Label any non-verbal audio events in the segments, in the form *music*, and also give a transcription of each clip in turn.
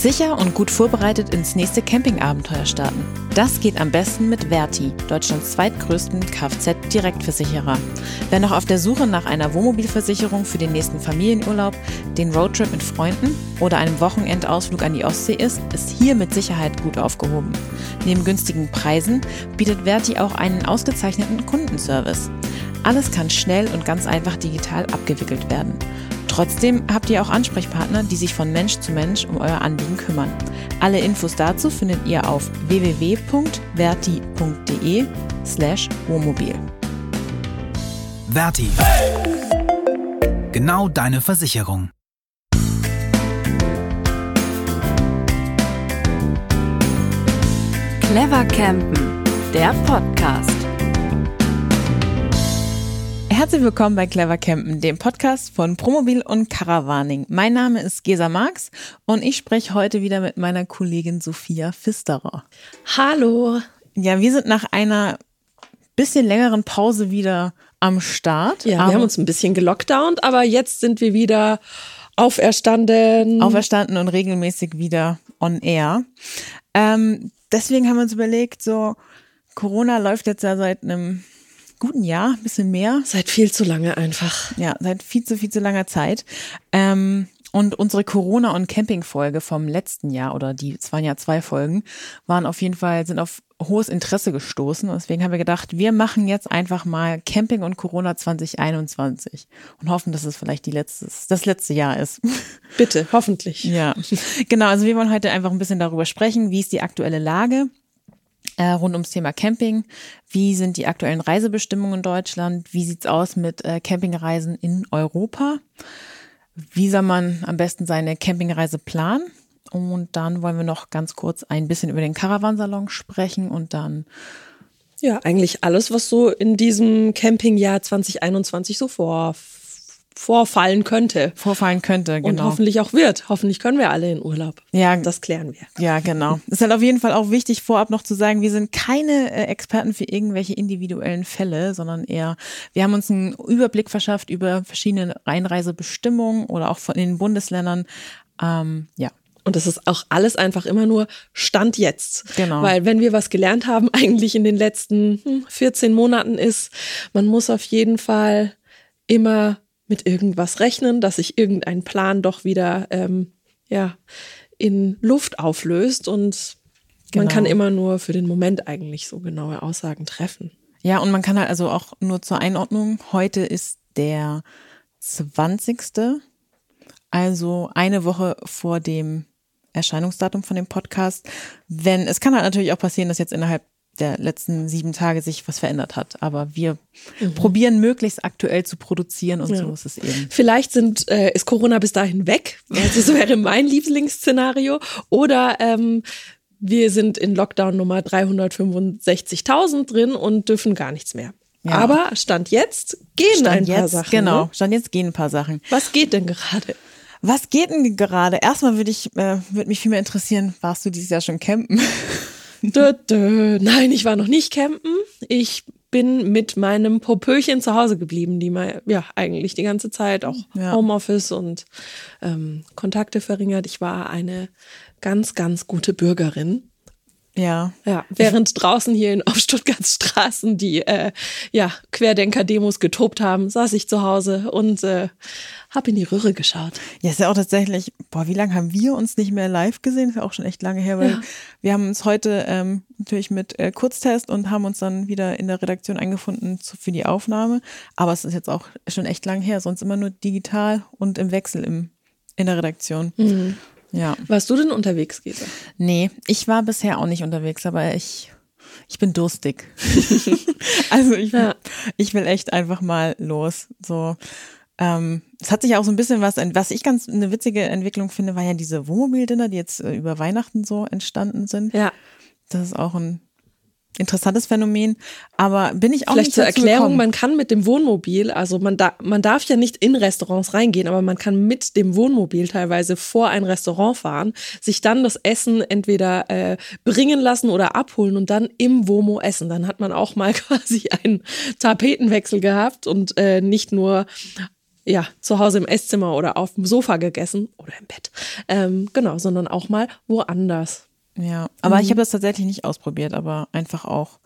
Sicher und gut vorbereitet ins nächste Campingabenteuer starten. Das geht am besten mit Verti, Deutschlands zweitgrößten Kfz-Direktversicherer. Wer noch auf der Suche nach einer Wohnmobilversicherung für den nächsten Familienurlaub, den Roadtrip mit Freunden oder einem Wochenendausflug an die Ostsee ist, ist hier mit Sicherheit gut aufgehoben. Neben günstigen Preisen bietet Verti auch einen ausgezeichneten Kundenservice. Alles kann schnell und ganz einfach digital abgewickelt werden. Trotzdem habt ihr auch Ansprechpartner, die sich von Mensch zu Mensch um euer Anliegen kümmern. Alle Infos dazu findet ihr auf www.verti.de slash Wohnmobil. Verti. Genau deine Versicherung. Clever Campen, der Podcast. Herzlich willkommen bei Clever Campen, dem Podcast von Promobil und Caravaning. Mein Name ist Gesa Marx und ich spreche heute wieder mit meiner Kollegin Sophia Pfisterer. Hallo. Ja, wir sind nach einer bisschen längeren Pause wieder am Start. Ja, wir haben uns ein bisschen gelockdownt, aber jetzt sind wir wieder auferstanden. Auferstanden und regelmäßig wieder on air. Ähm, deswegen haben wir uns überlegt, so Corona läuft jetzt ja seit einem guten Jahr, ein bisschen mehr. Seit viel zu lange einfach. Ja, seit viel zu, viel zu langer Zeit. Ähm, und unsere Corona- und Camping-Folge vom letzten Jahr oder die, es waren ja zwei Folgen, waren auf jeden Fall, sind auf hohes Interesse gestoßen. Und deswegen haben wir gedacht, wir machen jetzt einfach mal Camping und Corona 2021 und hoffen, dass es vielleicht die letztes, das letzte Jahr ist. Bitte, hoffentlich. Ja, genau. Also wir wollen heute einfach ein bisschen darüber sprechen, wie ist die aktuelle Lage äh, rund ums Thema Camping. Wie sind die aktuellen Reisebestimmungen in Deutschland? Wie sieht's aus mit äh, Campingreisen in Europa? Wie soll man am besten seine Campingreise planen? Und dann wollen wir noch ganz kurz ein bisschen über den Caravansalon sprechen und dann ja, eigentlich alles, was so in diesem Campingjahr 2021 so vor vorfallen könnte. Vorfallen könnte, genau. Und hoffentlich auch wird. Hoffentlich können wir alle in Urlaub. Ja, das klären wir. Ja, genau. Ist halt auf jeden Fall auch wichtig, vorab noch zu sagen, wir sind keine äh, Experten für irgendwelche individuellen Fälle, sondern eher, wir haben uns einen Überblick verschafft über verschiedene Einreisebestimmungen oder auch von den Bundesländern. Ähm, ja, und das ist auch alles einfach immer nur Stand jetzt. Genau. Weil wenn wir was gelernt haben, *laughs* eigentlich in den letzten 14 hm, Monaten ist, man muss auf jeden Fall immer mit irgendwas rechnen, dass sich irgendein Plan doch wieder ähm, ja, in Luft auflöst und genau. man kann immer nur für den Moment eigentlich so genaue Aussagen treffen. Ja, und man kann halt also auch nur zur Einordnung, heute ist der 20. Also eine Woche vor dem Erscheinungsdatum von dem Podcast. Wenn, es kann halt natürlich auch passieren, dass jetzt innerhalb der letzten sieben Tage sich was verändert hat. Aber wir mhm. probieren möglichst aktuell zu produzieren und ja. so ist es eben. Vielleicht sind, äh, ist Corona bis dahin weg. Also das wäre mein Lieblingsszenario. Oder ähm, wir sind in Lockdown Nummer 365.000 drin und dürfen gar nichts mehr. Ja. Aber Stand jetzt gehen Stand ein paar jetzt, Sachen. Genau, ne? Stand jetzt gehen ein paar Sachen. Was geht denn gerade? Was geht denn gerade? Erstmal würde ich, äh, würde mich viel mehr interessieren, warst du dieses Jahr schon campen? Dö, dö. Nein, ich war noch nicht campen. Ich bin mit meinem Popöchen zu Hause geblieben, die mal, ja, eigentlich die ganze Zeit auch ja. Homeoffice und ähm, Kontakte verringert. Ich war eine ganz, ganz gute Bürgerin. Ja. Ja, während draußen hier in, auf Stuttgarts Straßen die äh, ja, Querdenker-Demos getobt haben, saß ich zu Hause und äh, habe in die Röhre geschaut. Ja, ist ja auch tatsächlich, boah, wie lange haben wir uns nicht mehr live gesehen? Ist ja auch schon echt lange her, weil ja. wir haben uns heute ähm, natürlich mit äh, Kurztest und haben uns dann wieder in der Redaktion eingefunden zu, für die Aufnahme. Aber es ist jetzt auch schon echt lang her, sonst immer nur digital und im Wechsel im, in der Redaktion. Mhm. Ja. Warst du denn unterwegs, Gesa? Nee, ich war bisher auch nicht unterwegs, aber ich, ich bin durstig. *laughs* also ich, ja. ich will echt einfach mal los. So. Ähm, es hat sich auch so ein bisschen was, was ich ganz eine witzige Entwicklung finde, war ja diese Wohnmobildinner, die jetzt äh, über Weihnachten so entstanden sind. Ja. Das ist auch ein interessantes Phänomen, aber bin ich auch Vielleicht nicht zur Erklärung, gekommen. man kann mit dem Wohnmobil, also man, da, man darf ja nicht in Restaurants reingehen, aber man kann mit dem Wohnmobil teilweise vor ein Restaurant fahren, sich dann das Essen entweder äh, bringen lassen oder abholen und dann im Womo essen. Dann hat man auch mal *laughs* quasi einen Tapetenwechsel gehabt und äh, nicht nur ja, zu Hause im Esszimmer oder auf dem Sofa gegessen oder im Bett. Ähm, genau, sondern auch mal woanders. Ja, aber mhm. ich habe das tatsächlich nicht ausprobiert, aber einfach auch,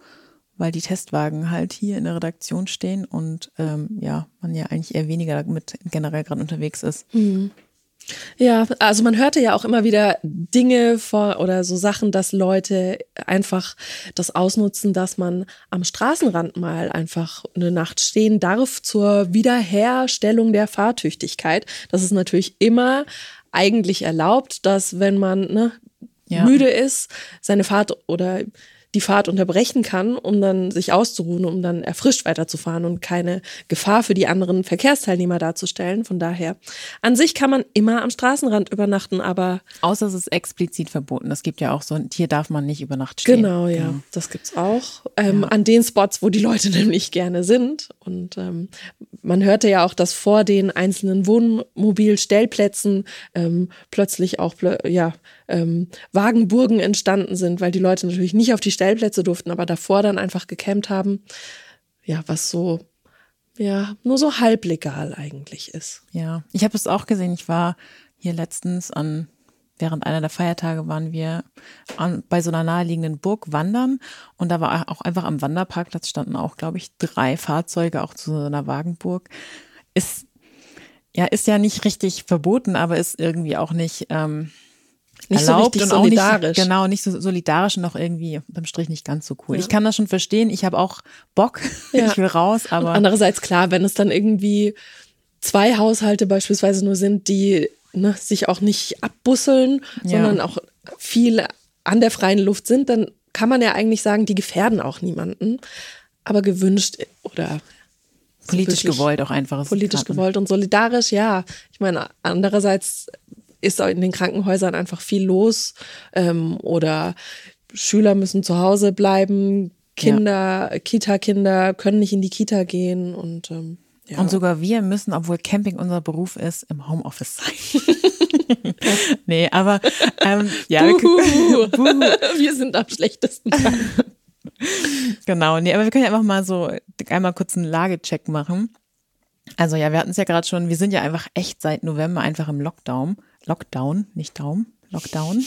weil die Testwagen halt hier in der Redaktion stehen und ähm, ja, man ja eigentlich eher weniger damit generell gerade unterwegs ist. Mhm. Ja, also man hörte ja auch immer wieder Dinge vor oder so Sachen, dass Leute einfach das ausnutzen, dass man am Straßenrand mal einfach eine Nacht stehen darf zur Wiederherstellung der Fahrtüchtigkeit. Das ist natürlich immer eigentlich erlaubt, dass wenn man ne, ja. müde ist, seine Fahrt oder die Fahrt unterbrechen kann, um dann sich auszuruhen, um dann erfrischt weiterzufahren und keine Gefahr für die anderen Verkehrsteilnehmer darzustellen. Von daher, an sich kann man immer am Straßenrand übernachten, aber. Außer es ist explizit verboten. Es gibt ja auch so, hier darf man nicht über Nacht stehen. Genau, ja. Mhm. Das gibt's auch. Ähm, ja. An den Spots, wo die Leute *laughs* nämlich gerne sind. Und ähm, man hörte ja auch, dass vor den einzelnen Wohnmobilstellplätzen ähm, plötzlich auch, ja, ähm, Wagenburgen entstanden sind, weil die Leute natürlich nicht auf die Stellplätze durften, aber davor dann einfach gecampt haben. Ja, was so, ja, nur so halblegal eigentlich ist. Ja, ich habe es auch gesehen. Ich war hier letztens an während einer der Feiertage waren wir an, bei so einer naheliegenden Burg wandern und da war auch einfach am Wanderparkplatz standen auch, glaube ich, drei Fahrzeuge auch zu so einer Wagenburg. Ist ja ist ja nicht richtig verboten, aber ist irgendwie auch nicht ähm, nicht erlaubt so und auch nicht genau nicht so solidarisch und auch irgendwie unterm Strich nicht ganz so cool. Ja. Ich kann das schon verstehen. Ich habe auch Bock. *laughs* Ja. Ich will raus, aber und andererseits klar, wenn es dann irgendwie zwei Haushalte beispielsweise nur sind, die ne, sich auch nicht abbusseln, ja. sondern auch viel an der freien Luft sind, dann kann man ja eigentlich sagen, die gefährden auch niemanden. Aber gewünscht oder politisch gewollt auch einfach. Politisch gewollt und solidarisch, ja. Ich meine, andererseits ist in den Krankenhäusern einfach viel los ähm, oder Schüler müssen zu Hause bleiben, Kinder, ja. Kita-Kinder können nicht in die Kita gehen und ähm, ja. Und sogar wir müssen, obwohl Camping unser Beruf ist, im Homeoffice sein. *laughs* nee, aber ähm, ja, wir, *laughs* wir sind am schlechtesten *laughs* genau, nee, aber wir können ja einfach mal so einmal kurz einen Lagecheck machen. Also ja, wir hatten es ja gerade schon, wir sind ja einfach echt seit November einfach im Lockdown. Lockdown, nicht Daum, Lockdown.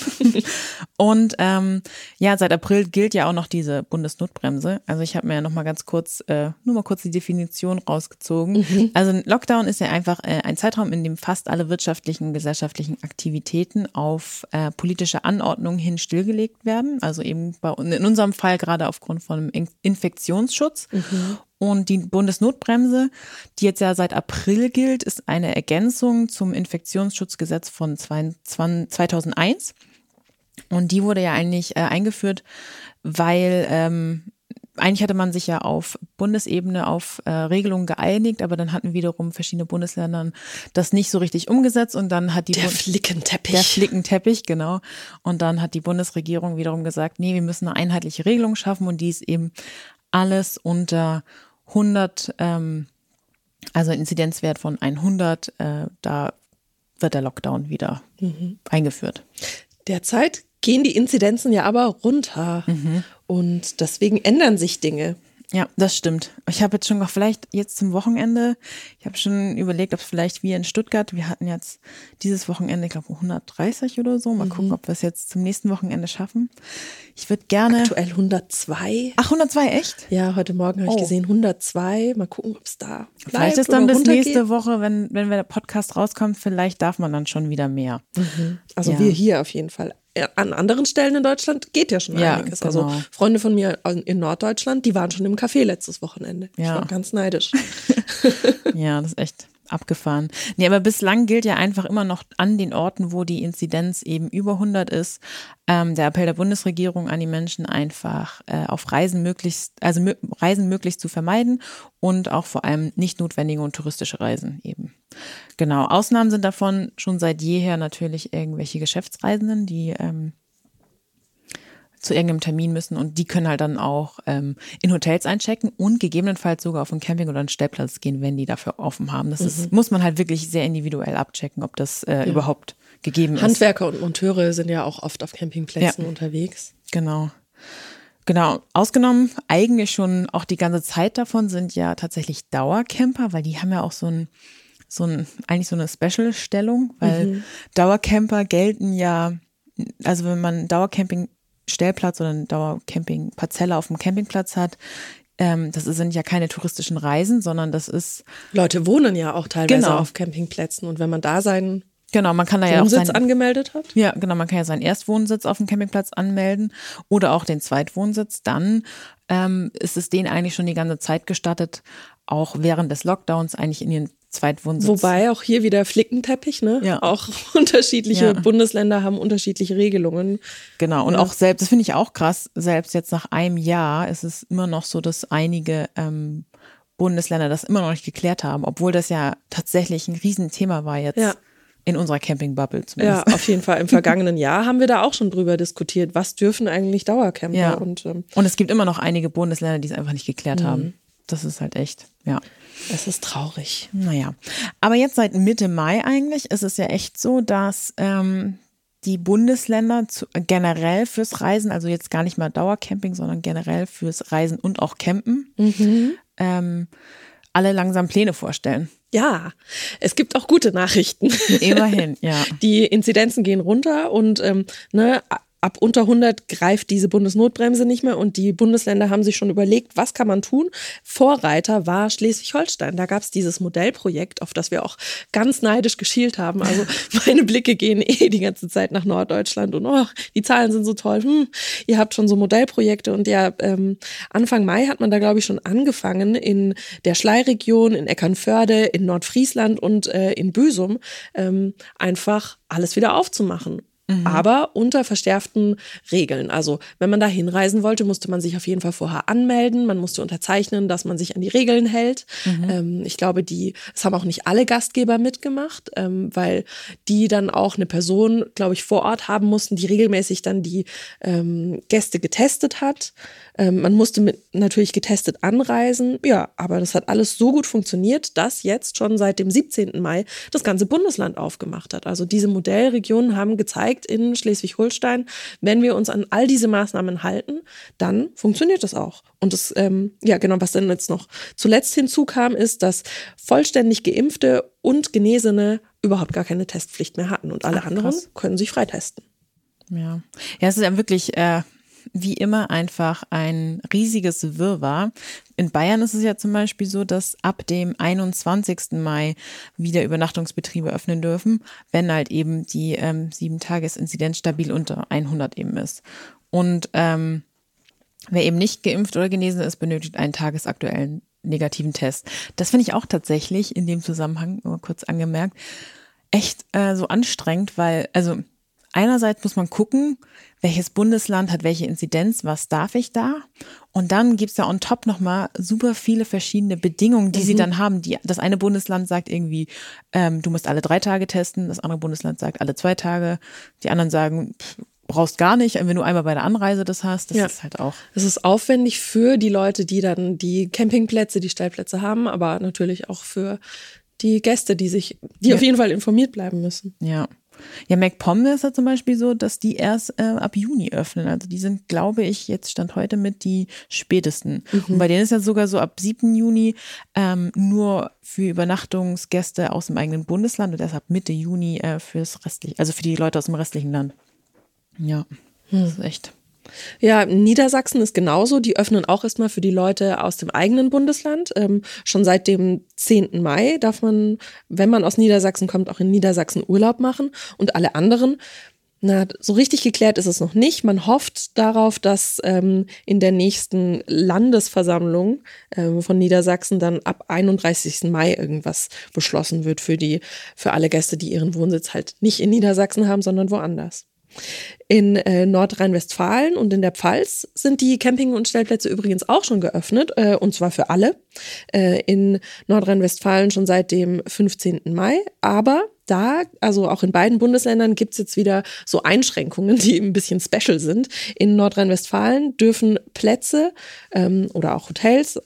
*laughs* und ähm, ja, seit April gilt ja auch noch diese Bundesnotbremse. Also ich habe mir ja noch mal ganz kurz, äh, nur mal kurz die Definition rausgezogen. Mhm. Also Lockdown ist ja einfach äh, ein Zeitraum, in dem fast alle wirtschaftlichen, gesellschaftlichen Aktivitäten auf äh, politische Anordnungen hin stillgelegt werden. Also eben bei, in unserem Fall gerade aufgrund von Infektionsschutz. Mhm. Und die Bundesnotbremse, die jetzt ja seit April gilt, ist eine Ergänzung zum Infektionsschutzgesetz von 2001. Und die wurde ja eigentlich äh, eingeführt, weil ähm, eigentlich hatte man sich ja auf Bundesebene auf äh, Regelungen geeinigt, aber dann hatten wiederum verschiedene Bundesländer das nicht so richtig umgesetzt und dann hat die der Bund Flickenteppich der Flickenteppich genau und dann hat die Bundesregierung wiederum gesagt, nee, wir müssen eine einheitliche Regelung schaffen und die ist eben alles unter 100, ähm, also Inzidenzwert von 100, äh, da wird der Lockdown wieder mhm. eingeführt. Derzeit gehen die Inzidenzen ja aber runter mhm. und deswegen ändern sich Dinge. Ja, das stimmt. Ich habe jetzt schon noch vielleicht jetzt zum Wochenende, ich habe schon überlegt, ob es vielleicht wie in Stuttgart, wir hatten jetzt dieses Wochenende, ich glaube 130 oder so. Mal mhm. gucken, ob wir es jetzt zum nächsten Wochenende schaffen. Ich würde gerne. Aktuell 102. Ach, 102, echt? Ja, heute Morgen habe oh. ich gesehen 102. Mal gucken, ob es da bleibt. Vielleicht ist dann bis nächste Woche, wenn, wenn der Podcast rauskommt, vielleicht darf man dann schon wieder mehr. Mhm. Also ja. wir hier auf jeden Fall an anderen Stellen in Deutschland geht ja schon ja, einiges. Also genau. Also Freunde von mir in Norddeutschland, die waren schon im Café letztes Wochenende. Ja. Ich war ganz neidisch. *laughs* ja, das ist echt abgefahren. Nee, aber bislang gilt ja einfach immer noch an den Orten, wo die Inzidenz eben über 100 ist, ähm, der Appell der Bundesregierung an die Menschen einfach äh, auf Reisen möglichst, also Reisen möglichst zu vermeiden und auch vor allem nicht notwendige und touristische Reisen eben. Genau. Ausnahmen sind davon schon seit jeher natürlich irgendwelche Geschäftsreisenden, die ähm, zu irgendeinem Termin müssen und die können halt dann auch ähm, in Hotels einchecken und gegebenenfalls sogar auf einen Camping oder einen Stellplatz gehen, wenn die dafür offen haben. Das ist, mhm. muss man halt wirklich sehr individuell abchecken, ob das äh, ja. überhaupt gegeben ist. Handwerker und Monteure sind ja auch oft auf Campingplätzen ja. unterwegs. Genau. Genau, ausgenommen eigentlich schon auch die ganze Zeit davon sind ja tatsächlich Dauercamper, weil die haben ja auch so ein so ein, eigentlich so eine Special-Stellung, weil mhm. Dauercamper gelten ja, also wenn man Dauercamping-Stellplatz oder eine Dauercamping-Parzelle auf dem Campingplatz hat, ähm, das sind ja keine touristischen Reisen, sondern das ist. Leute wohnen ja auch teilweise genau. auf Campingplätzen und wenn man da seinen Genau, man kann da ja auch seinen angemeldet hat. Ja, genau, man kann ja seinen Erstwohnsitz auf dem Campingplatz anmelden oder auch den Zweitwohnsitz. Dann ähm, ist es denen eigentlich schon die ganze Zeit gestattet, auch während des Lockdowns eigentlich in ihren Zweitwohnsitz. Wobei auch hier wieder Flickenteppich, ne? Ja. Auch *laughs* unterschiedliche ja. Bundesländer haben unterschiedliche Regelungen. Genau, und ja. auch selbst, das finde ich auch krass, selbst jetzt nach einem Jahr ist es immer noch so, dass einige ähm, Bundesländer das immer noch nicht geklärt haben, obwohl das ja tatsächlich ein Riesenthema war jetzt. Ja. In unserer Campingbubble zumindest. Ja, auf jeden Fall. Im vergangenen Jahr haben wir da auch schon drüber diskutiert, was dürfen eigentlich Dauercamper. Ja. Und, ähm, und es gibt immer noch einige Bundesländer, die es einfach nicht geklärt mhm. haben. Das ist halt echt, ja. Es ist traurig. Naja. Aber jetzt seit Mitte Mai eigentlich ist es ja echt so, dass ähm, die Bundesländer zu, generell fürs Reisen, also jetzt gar nicht mal Dauercamping, sondern generell fürs Reisen und auch Campen, mhm. ähm, alle langsam Pläne vorstellen. Ja, es gibt auch gute Nachrichten. Immerhin, ja. *laughs* Die Inzidenzen gehen runter und ähm, ne, ab unter 100 greift diese Bundesnotbremse nicht mehr und die Bundesländer haben sich schon überlegt, was kann man tun. Vorreiter war Schleswig-Holstein. Da gab es dieses Modellprojekt, auf das wir auch ganz neidisch geschielt haben. Also *laughs* meine Blicke gehen eh die ganze Zeit nach Norddeutschland und oh, die Zahlen sind so toll. Hm, ihr habt schon so Modellprojekte und ja, ähm, Anfang Mai hat man da glaube ich schon angefangen in der Schleiregion, in Eckernförde, in Nordfriesland und äh, in Büsum ähm, einfach alles wieder aufzumachen. Mhm. Aber unter verschärften Regeln. Also wenn man da hinreisen wollte, musste man sich auf jeden Fall vorher anmelden. Man musste unterzeichnen, dass man sich an die Regeln hält. Mhm. Ähm, ich glaube, die, es haben auch nicht alle Gastgeber mitgemacht, ähm, weil die dann auch eine Person, glaube ich, vor Ort haben mussten, die regelmäßig dann die ähm, Gäste getestet hat. Ähm, man musste mit natürlich getestet anreisen. Ja, aber das hat alles so gut funktioniert, dass jetzt schon seit dem 17. Mai das ganze Bundesland aufgemacht hat. Also diese Modellregionen haben gezeigt in Schleswig-Holstein, wenn wir uns an all diese Maßnahmen halten, dann funktioniert das auch. Und das, ähm, ja genau, was dann jetzt noch zuletzt hinzukam, ist, dass vollständig geimpfte und Genesene überhaupt gar keine Testpflicht mehr hatten und alle Ach, anderen können sich freitesten. Ja, ja, es ist ja wirklich äh, wie immer einfach ein riesiges Wirrwarr. In Bayern ist es ja zum Beispiel so, dass ab dem 21. Mai wieder Übernachtungsbetriebe öffnen dürfen, wenn halt eben die ähm, sieben Tages-Inzidenz stabil unter 100 eben ist. Und ähm, wer eben nicht geimpft oder genesen ist, benötigt einen tagesaktuellen negativen Test. Das finde ich auch tatsächlich in dem Zusammenhang, nur kurz angemerkt, echt äh, so anstrengend, weil, also einerseits muss man gucken, welches Bundesland hat welche Inzidenz, was darf ich da? Und dann gibt's ja on top nochmal super viele verschiedene Bedingungen, die mhm. sie dann haben. Die, das eine Bundesland sagt irgendwie, ähm, du musst alle drei Tage testen, das andere Bundesland sagt alle zwei Tage, die anderen sagen, pff, brauchst gar nicht, wenn du einmal bei der Anreise das hast. Das ja. ist halt auch. Es ist aufwendig für die Leute, die dann die Campingplätze, die Stellplätze haben, aber natürlich auch für die Gäste, die sich, die ja. auf jeden Fall informiert bleiben müssen. Ja. Ja, MacPom ist ja zum Beispiel so, dass die erst äh, ab Juni öffnen. Also die sind, glaube ich, jetzt stand heute mit die spätesten. Mhm. Und bei denen ist ja sogar so ab 7. Juni ähm, nur für Übernachtungsgäste aus dem eigenen Bundesland und erst ab Mitte Juni äh, fürs restliche, also für die Leute aus dem restlichen Land. Ja, hm. das ist echt. Ja, Niedersachsen ist genauso. Die öffnen auch erstmal für die Leute aus dem eigenen Bundesland. Ähm, schon seit dem 10. Mai darf man, wenn man aus Niedersachsen kommt, auch in Niedersachsen Urlaub machen. Und alle anderen, na, so richtig geklärt ist es noch nicht. Man hofft darauf, dass ähm, in der nächsten Landesversammlung ähm, von Niedersachsen dann ab 31. Mai irgendwas beschlossen wird für die, für alle Gäste, die ihren Wohnsitz halt nicht in Niedersachsen haben, sondern woanders. In äh, Nordrhein-Westfalen und in der Pfalz sind die Camping- und Stellplätze übrigens auch schon geöffnet, äh, und zwar für alle. Äh, in Nordrhein-Westfalen schon seit dem 15. Mai, aber da, also auch in beiden Bundesländern, gibt es jetzt wieder so Einschränkungen, die ein bisschen special sind. In Nordrhein-Westfalen dürfen Plätze ähm, oder auch Hotels,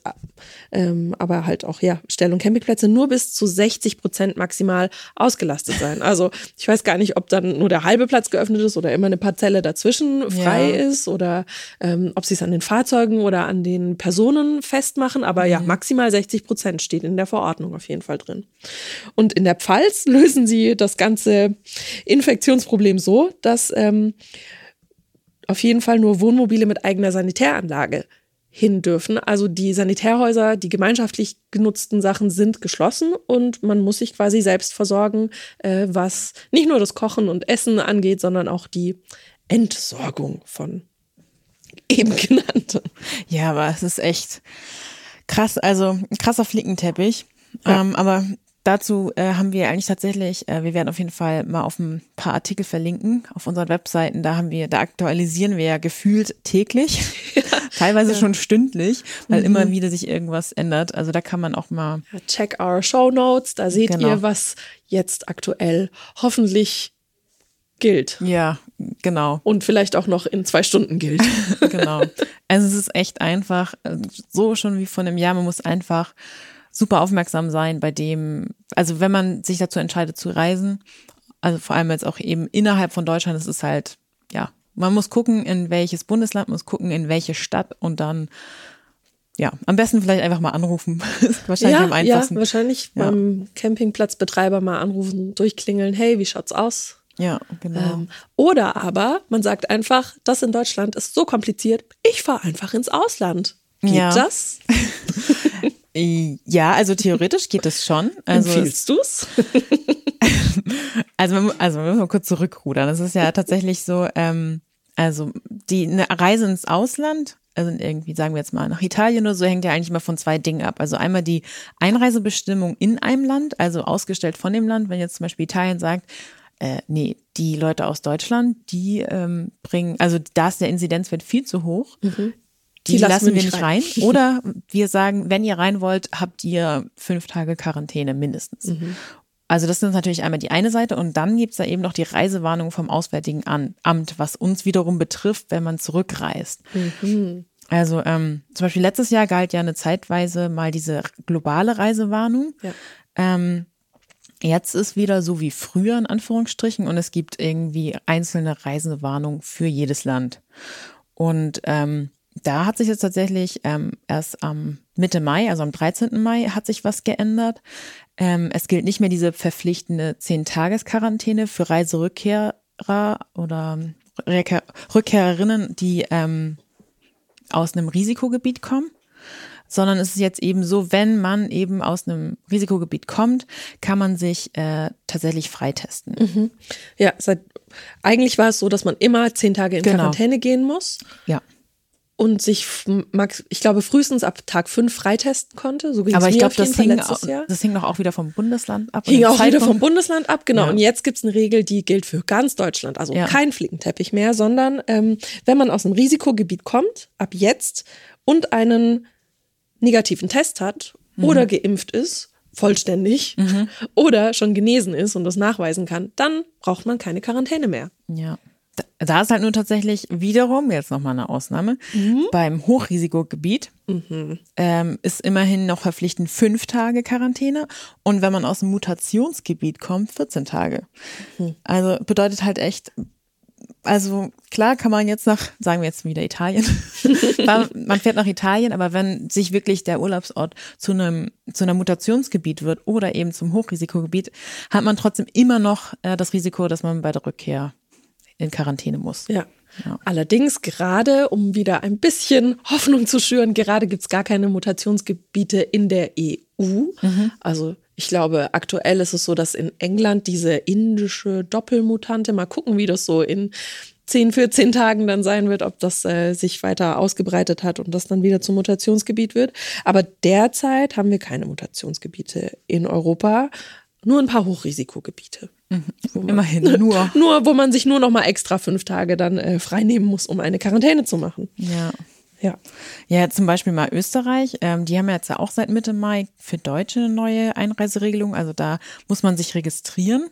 ähm, aber halt auch ja Stell- und Campingplätze nur bis zu 60 Prozent maximal ausgelastet sein. Also ich weiß gar nicht, ob dann nur der halbe Platz geöffnet ist oder immer eine Parzelle dazwischen frei Ja. ist oder ähm, ob sie es an den Fahrzeugen oder an den Personen festmachen. Aber ja, maximal 60 Prozent steht in der Verordnung auf jeden Fall drin. Und in der Pfalz *laughs* lösen sie das ganze Infektionsproblem so, dass ähm, auf jeden Fall nur Wohnmobile mit eigener Sanitäranlage hin dürfen. Also die Sanitärhäuser, die gemeinschaftlich genutzten Sachen sind geschlossen und man muss sich quasi selbst versorgen, äh, was nicht nur das Kochen und Essen angeht, sondern auch die Entsorgung von eben genannten. Ja, aber es ist echt krass, also ein krasser Flickenteppich. Ja. Ähm, aber dazu äh, haben wir eigentlich tatsächlich, äh, wir werden auf jeden Fall mal auf ein paar Artikel verlinken auf unseren Webseiten. Da haben wir, da aktualisieren wir ja gefühlt täglich, *laughs* *laughs* teilweise schon stündlich, weil Mhm. immer wieder sich irgendwas ändert. Also da kann man auch mal Ja, check our show notes, da seht Genau. ihr, was jetzt aktuell hoffentlich gilt. Ja, genau. Und vielleicht auch noch in zwei Stunden gilt. *laughs* genau. Also es ist echt einfach, äh, so schon wie von einem Jahr, man muss einfach super aufmerksam sein bei dem, also wenn man sich dazu entscheidet zu reisen, also vor allem jetzt auch eben innerhalb von Deutschland, es ist halt, ja, man muss gucken, in welches Bundesland, muss gucken, in welche Stadt und dann, ja, am besten vielleicht einfach mal anrufen. *laughs* wahrscheinlich ja, am einfachsten. Ja, wahrscheinlich Ja. beim Campingplatzbetreiber mal anrufen, durchklingeln. Hey, wie schaut's aus? Ja, genau. Ähm, oder aber man sagt einfach, das in Deutschland ist so kompliziert, ich fahre einfach ins Ausland. Geht Ja. das? *laughs* ja, also theoretisch geht es schon. Also es- Empfiehlst du's? *laughs* Also, wir- also wir müssen mal kurz zurückrudern. Das ist ja tatsächlich so, ähm, also die eine Reise ins Ausland, also irgendwie sagen wir jetzt mal nach Italien oder so, hängt ja eigentlich immer von zwei Dingen ab. Also einmal die Einreisebestimmung in einem Land, also ausgestellt von dem Land. Wenn jetzt zum Beispiel Italien sagt, äh, nee, die Leute aus Deutschland, die ähm, bringen, also da ist der Inzidenzwert viel zu hoch. Die, lassen, wir nicht rein. Oder wir sagen, wenn ihr rein wollt, habt ihr fünf Tage Quarantäne mindestens. Also das ist natürlich einmal die eine Seite und dann gibt's da eben noch die Reisewarnung vom Auswärtigen Amt, was uns wiederum betrifft, wenn man zurückreist. Also ähm, zum Beispiel letztes Jahr galt ja eine zeitweise mal diese globale Reisewarnung. Ja. Ähm, jetzt ist wieder so wie früher in Anführungsstrichen und es gibt irgendwie einzelne Reisewarnungen für jedes Land. Und ähm, da hat sich jetzt tatsächlich ähm, erst am Mitte Mai, also am 13. Mai, hat sich was geändert. Ähm, es gilt nicht mehr diese verpflichtende 10-Tages-Quarantäne für Reiserückkehrer oder Rückkehr Rückkehrerinnen, die ähm, aus einem Risikogebiet kommen, sondern es ist jetzt eben so, wenn man eben aus einem Risikogebiet kommt, kann man sich äh, tatsächlich freitesten. Ja, seit, eigentlich war es so, dass man immer zehn Tage in Genau. Quarantäne gehen muss Ja. Und sich, ich glaube, frühestens ab Tag fünf freitesten konnte. So ging Aber es ich glaube, das hing, letztes auch, Jahr. das hing doch auch wieder vom Bundesland ab. Hing auch wieder vom Bundesland ab, genau. Ja. Und jetzt gibt es eine Regel, die gilt für ganz Deutschland. Also Ja. kein Flickenteppich mehr, sondern ähm, wenn man aus einem Risikogebiet kommt, ab jetzt und einen negativen Test hat Mhm. oder geimpft ist, vollständig, *laughs* oder schon genesen ist und das nachweisen kann, dann braucht man keine Quarantäne mehr. Ja. Da- ist halt nur tatsächlich wiederum, jetzt nochmal eine Ausnahme, beim Hochrisikogebiet ähm, ist immerhin noch verpflichtend fünf Tage Quarantäne und wenn man aus dem Mutationsgebiet kommt, 14 Tage. Also bedeutet halt echt, also klar kann man jetzt nach, sagen wir jetzt wieder Italien, *laughs* man fährt nach Italien, aber wenn sich wirklich der Urlaubsort zu einem zu einer Mutationsgebiet wird oder eben zum Hochrisikogebiet, hat man trotzdem immer noch äh, das Risiko, dass man bei der Rückkehr in Quarantäne muss. Ja. Ja. Allerdings gerade, um wieder ein bisschen Hoffnung zu schüren, gerade gibt's gar keine Mutationsgebiete in der EU. Also ich glaube, aktuell ist es so, dass in England diese indische Doppelmutante, mal gucken, wie das so in 10, 14 Tagen dann sein wird, ob das äh, sich weiter ausgebreitet hat und das dann wieder zum Mutationsgebiet wird. Aber derzeit haben wir keine Mutationsgebiete in Europa, nur ein paar Hochrisikogebiete. Man- Immerhin *laughs* nur. nur, wo man sich nur noch mal extra fünf Tage dann äh, frei nehmen muss, um eine Quarantäne zu machen. Ja. Ja. Ja, zum Beispiel mal Österreich. Ähm, die haben ja jetzt ja auch seit Mitte Mai für Deutsche eine neue Einreiseregelung. Also da muss man sich registrieren.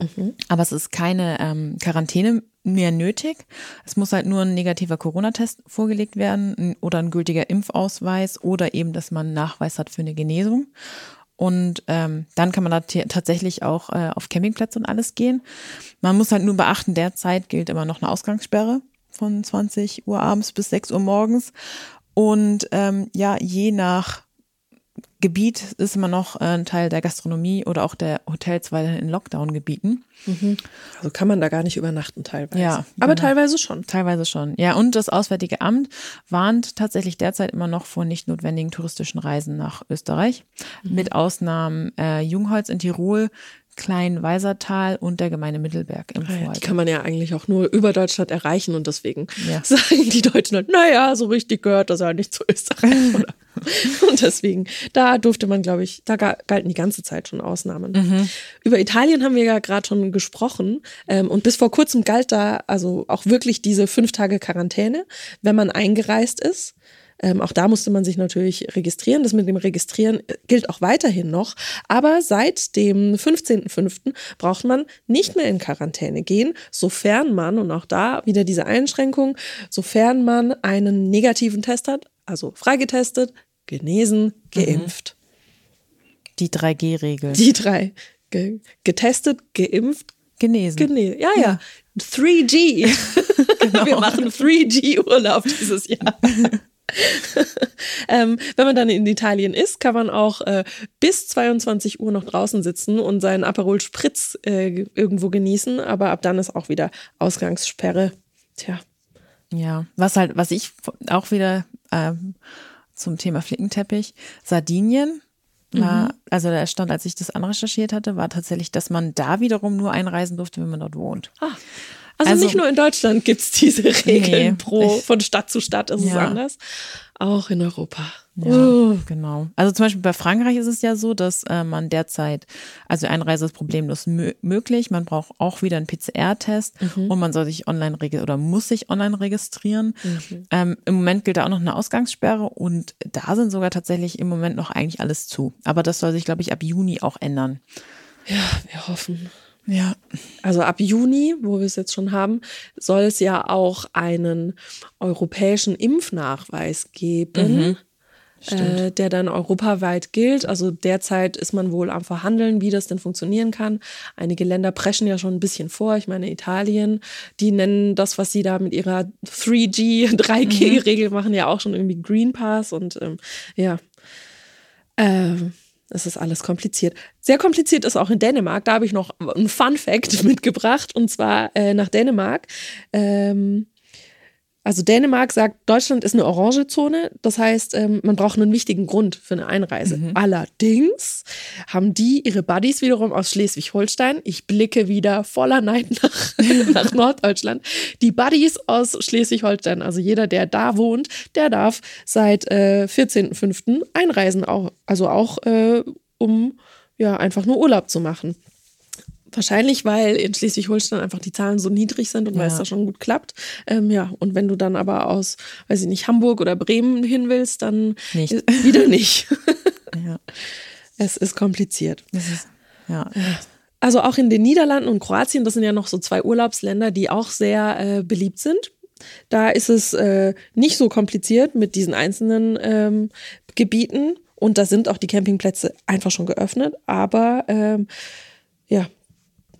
Mhm. Aber es ist keine ähm, Quarantäne mehr nötig. Es muss halt nur ein negativer Corona-Test vorgelegt werden oder ein gültiger Impfausweis oder eben, dass man einen Nachweis hat für eine Genesung. Und ähm, dann kann man da tatsächlich auch äh, auf Campingplätze und alles gehen. Man muss halt nur beachten, derzeit gilt immer noch eine Ausgangssperre von 20 Uhr abends bis 6 Uhr morgens. Und ähm, ja, je nach Gebiet ist immer noch äh, ein Teil der Gastronomie oder auch der Hotels weil in Lockdown-Gebieten. Mhm. Also kann man da gar nicht übernachten teilweise. Ja, aber genau. teilweise schon. Teilweise schon. Ja, und das Auswärtige Amt warnt tatsächlich derzeit immer noch vor nicht notwendigen touristischen Reisen nach Österreich. Mhm. Mit Ausnahmen äh, Jungholz in Tirol, Klein-Weisertal und der Gemeinde Mittelberg im Vorort. Die kann man ja eigentlich auch nur über Deutschland erreichen und deswegen ja. *laughs* sagen die Deutschen halt, naja, so richtig gehört das ja nicht zu Österreich. *laughs* *laughs* und deswegen, da durfte man, glaube ich, da galten die ganze Zeit schon Ausnahmen. Mhm. Über Italien haben wir ja gerade schon gesprochen ähm, und bis vor kurzem galt da also auch wirklich diese fünf Tage Quarantäne, wenn man eingereist ist. Ähm, auch da musste man sich natürlich registrieren. Das mit dem Registrieren äh, gilt auch weiterhin noch. Aber seit dem 15.05. braucht man nicht mehr in Quarantäne gehen, sofern man, und auch da wieder diese Einschränkung, sofern man einen negativen Test hat, also freigetestet, genesen, mhm. geimpft. Die 3G-Regel. Die drei. Ge getestet, geimpft, genesen. Genesen. Ja, ja. 3G. *laughs* genau. Wir machen 3G-Urlaub dieses Jahr. *laughs* ähm, wenn man dann in Italien ist, kann man auch äh, bis 22 Uhr noch draußen sitzen und seinen Aperol Spritz äh, irgendwo genießen, aber ab dann ist auch wieder Ausgangssperre. Tja. Ja, was halt, was ich auch wieder ähm, zum Thema Flickenteppich, Sardinien war, mhm. also der Stand, als ich das anrecherchiert hatte, war tatsächlich, dass man da wiederum nur einreisen durfte, wenn man dort wohnt. Ah. Also, also nicht nur in Deutschland gibt es diese Regeln nee, pro, von Stadt zu Stadt ist ja. es anders. Auch in Europa. Ja, uh. genau. Also zum Beispiel bei Frankreich ist es ja so, dass äh, man derzeit, also Einreise ist problemlos möglich. Man braucht auch wieder einen PCR-Test mhm. und man soll sich online registrieren oder muss sich online registrieren. Mhm. Ähm, Im Moment gilt da auch noch eine Ausgangssperre und da sind sogar tatsächlich im Moment noch eigentlich alles zu. Aber das soll sich, glaube ich, ab Juni auch ändern. Ja, wir hoffen. Ja. Also ab Juni, wo wir es jetzt schon haben, soll es ja auch einen europäischen Impfnachweis geben. Mhm. Äh, der dann europaweit gilt. Also derzeit ist man wohl am Verhandeln, wie das denn funktionieren kann. Einige Länder preschen ja schon ein bisschen vor. Ich meine, Italien, die nennen das, was sie da mit ihrer 3G, 3G-Regel *laughs* mhm. machen, ja auch schon irgendwie Green Pass und ähm, ja. Ähm, es ist alles kompliziert. Sehr kompliziert ist auch in Dänemark. Da habe ich noch einen Fun Fact *laughs* mitgebracht und zwar äh, nach Dänemark. Ähm, also Dänemark sagt, Deutschland ist eine orange Zone. Das heißt, ähm, man braucht einen wichtigen Grund für eine Einreise. Mhm. Allerdings haben die ihre Buddies wiederum aus Schleswig-Holstein. Ich blicke wieder voller Neid nach, *laughs* nach Norddeutschland. Die Buddies aus Schleswig-Holstein, also jeder, der da wohnt, der darf seit äh, 14.05. einreisen. Auch, also auch äh, um ja einfach nur Urlaub zu machen. Wahrscheinlich, weil in Schleswig-Holstein einfach die Zahlen so niedrig sind und ja. weil es da schon gut klappt. Ähm, ja, und wenn du dann aber aus, weiß ich nicht, Hamburg oder Bremen hin willst, dann nicht. *laughs* wieder nicht. *laughs* ja. Es ist kompliziert. Es ist, ja. Also auch in den Niederlanden und Kroatien, das sind ja noch so zwei Urlaubsländer, die auch sehr äh, beliebt sind. Da ist es äh, nicht so kompliziert mit diesen einzelnen ähm, Gebieten. Und da sind auch die Campingplätze einfach schon geöffnet. Aber ähm, ja,